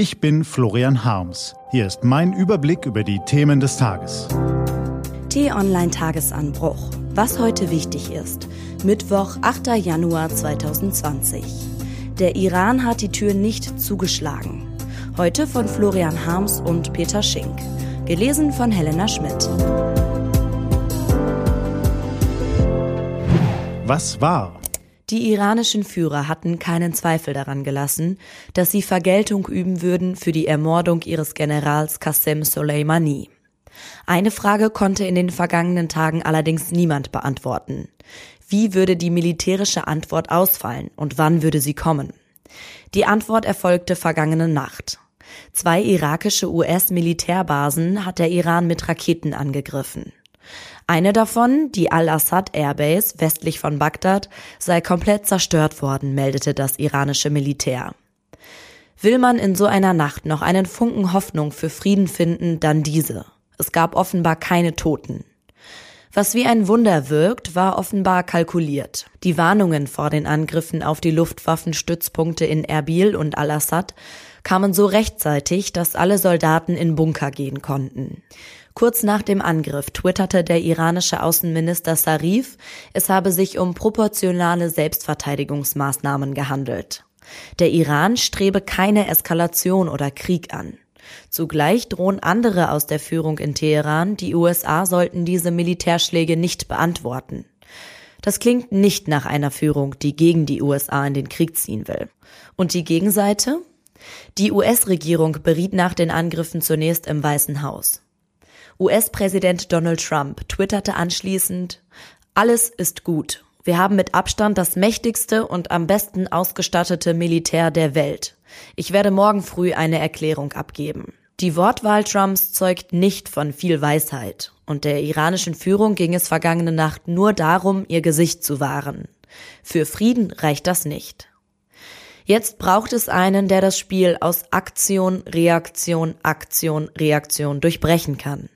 Ich bin Florian Harms. Hier ist mein Überblick über die Themen des Tages. T-Online Tagesanbruch. Was heute wichtig ist. Mittwoch, 8. Januar 2020. Der Iran hat die Tür nicht zugeschlagen. Heute von Florian Harms und Peter Schink. Gelesen von Helena Schmidt. Was war? Die iranischen Führer hatten keinen Zweifel daran gelassen, dass sie Vergeltung üben würden für die Ermordung ihres Generals Qasem Soleimani. Eine Frage konnte in den vergangenen Tagen allerdings niemand beantworten. Wie würde die militärische Antwort ausfallen und wann würde sie kommen? Die Antwort erfolgte vergangene Nacht. Zwei irakische US-Militärbasen hat der Iran mit Raketen angegriffen. Eine davon, die Al-Assad Airbase westlich von Bagdad, sei komplett zerstört worden, meldete das iranische Militär. Will man in so einer Nacht noch einen Funken Hoffnung für Frieden finden, dann diese. Es gab offenbar keine Toten. Was wie ein Wunder wirkt, war offenbar kalkuliert. Die Warnungen vor den Angriffen auf die Luftwaffenstützpunkte in Erbil und Al-Assad kamen so rechtzeitig, dass alle Soldaten in Bunker gehen konnten. Kurz nach dem Angriff twitterte der iranische Außenminister Sarif, es habe sich um proportionale Selbstverteidigungsmaßnahmen gehandelt. Der Iran strebe keine Eskalation oder Krieg an. Zugleich drohen andere aus der Führung in Teheran, die USA sollten diese Militärschläge nicht beantworten. Das klingt nicht nach einer Führung, die gegen die USA in den Krieg ziehen will. Und die Gegenseite? Die US-Regierung beriet nach den Angriffen zunächst im Weißen Haus. US-Präsident Donald Trump twitterte anschließend, alles ist gut. Wir haben mit Abstand das mächtigste und am besten ausgestattete Militär der Welt. Ich werde morgen früh eine Erklärung abgeben. Die Wortwahl Trumps zeugt nicht von viel Weisheit, und der iranischen Führung ging es vergangene Nacht nur darum, ihr Gesicht zu wahren. Für Frieden reicht das nicht. Jetzt braucht es einen, der das Spiel aus Aktion, Reaktion, Aktion, Reaktion durchbrechen kann.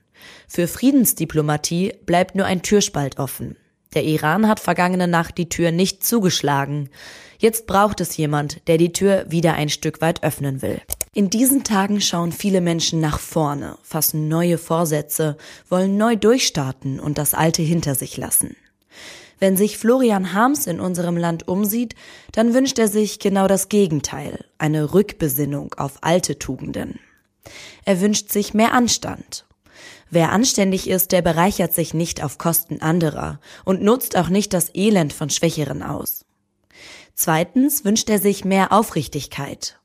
Für Friedensdiplomatie bleibt nur ein Türspalt offen. Der Iran hat vergangene Nacht die Tür nicht zugeschlagen. Jetzt braucht es jemand, der die Tür wieder ein Stück weit öffnen will. In diesen Tagen schauen viele Menschen nach vorne, fassen neue Vorsätze, wollen neu durchstarten und das Alte hinter sich lassen. Wenn sich Florian Harms in unserem Land umsieht, dann wünscht er sich genau das Gegenteil, eine Rückbesinnung auf alte Tugenden. Er wünscht sich mehr Anstand Wer anständig ist, der bereichert sich nicht auf Kosten anderer und nutzt auch nicht das Elend von Schwächeren aus. Zweitens wünscht er sich mehr Aufrichtigkeit.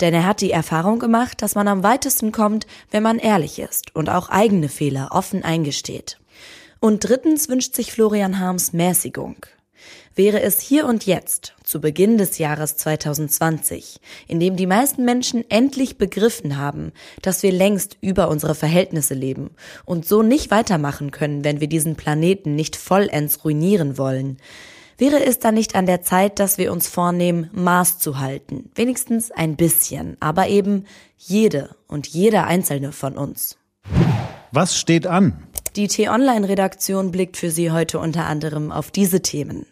Denn er hat die Erfahrung gemacht, dass man am weitesten kommt, wenn man ehrlich ist und auch eigene Fehler offen eingesteht. Und drittens wünscht sich Florian Harms Mäßigung wäre es hier und jetzt, zu Beginn des Jahres 2020, in dem die meisten Menschen endlich begriffen haben, dass wir längst über unsere Verhältnisse leben und so nicht weitermachen können, wenn wir diesen Planeten nicht vollends ruinieren wollen, Wäre es dann nicht an der Zeit, dass wir uns vornehmen, Maß zu halten? Wenigstens ein bisschen, aber eben jede und jeder einzelne von uns. Was steht an? Die T-Online-Redaktion blickt für Sie heute unter anderem auf diese Themen.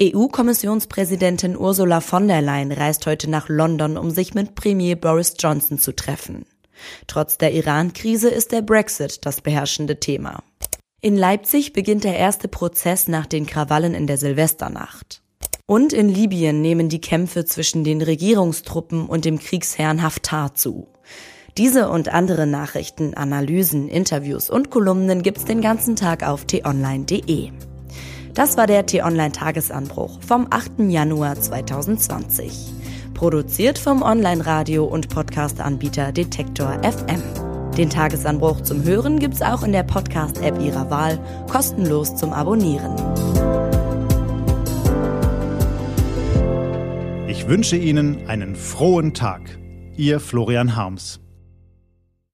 EU-Kommissionspräsidentin Ursula von der Leyen reist heute nach London, um sich mit Premier Boris Johnson zu treffen. Trotz der Iran-Krise ist der Brexit das beherrschende Thema. In Leipzig beginnt der erste Prozess nach den Krawallen in der Silvesternacht. Und in Libyen nehmen die Kämpfe zwischen den Regierungstruppen und dem Kriegsherrn Haftar zu. Diese und andere Nachrichten, Analysen, Interviews und Kolumnen gibt's den ganzen Tag auf t-online.de. Das war der T-Online-Tagesanbruch vom 8. Januar 2020. Produziert vom Online-Radio- und Podcast-Anbieter Detektor FM. Den Tagesanbruch zum Hören gibt's auch in der Podcast-App Ihrer Wahl, kostenlos zum Abonnieren. Ich wünsche Ihnen einen frohen Tag. Ihr Florian Harms.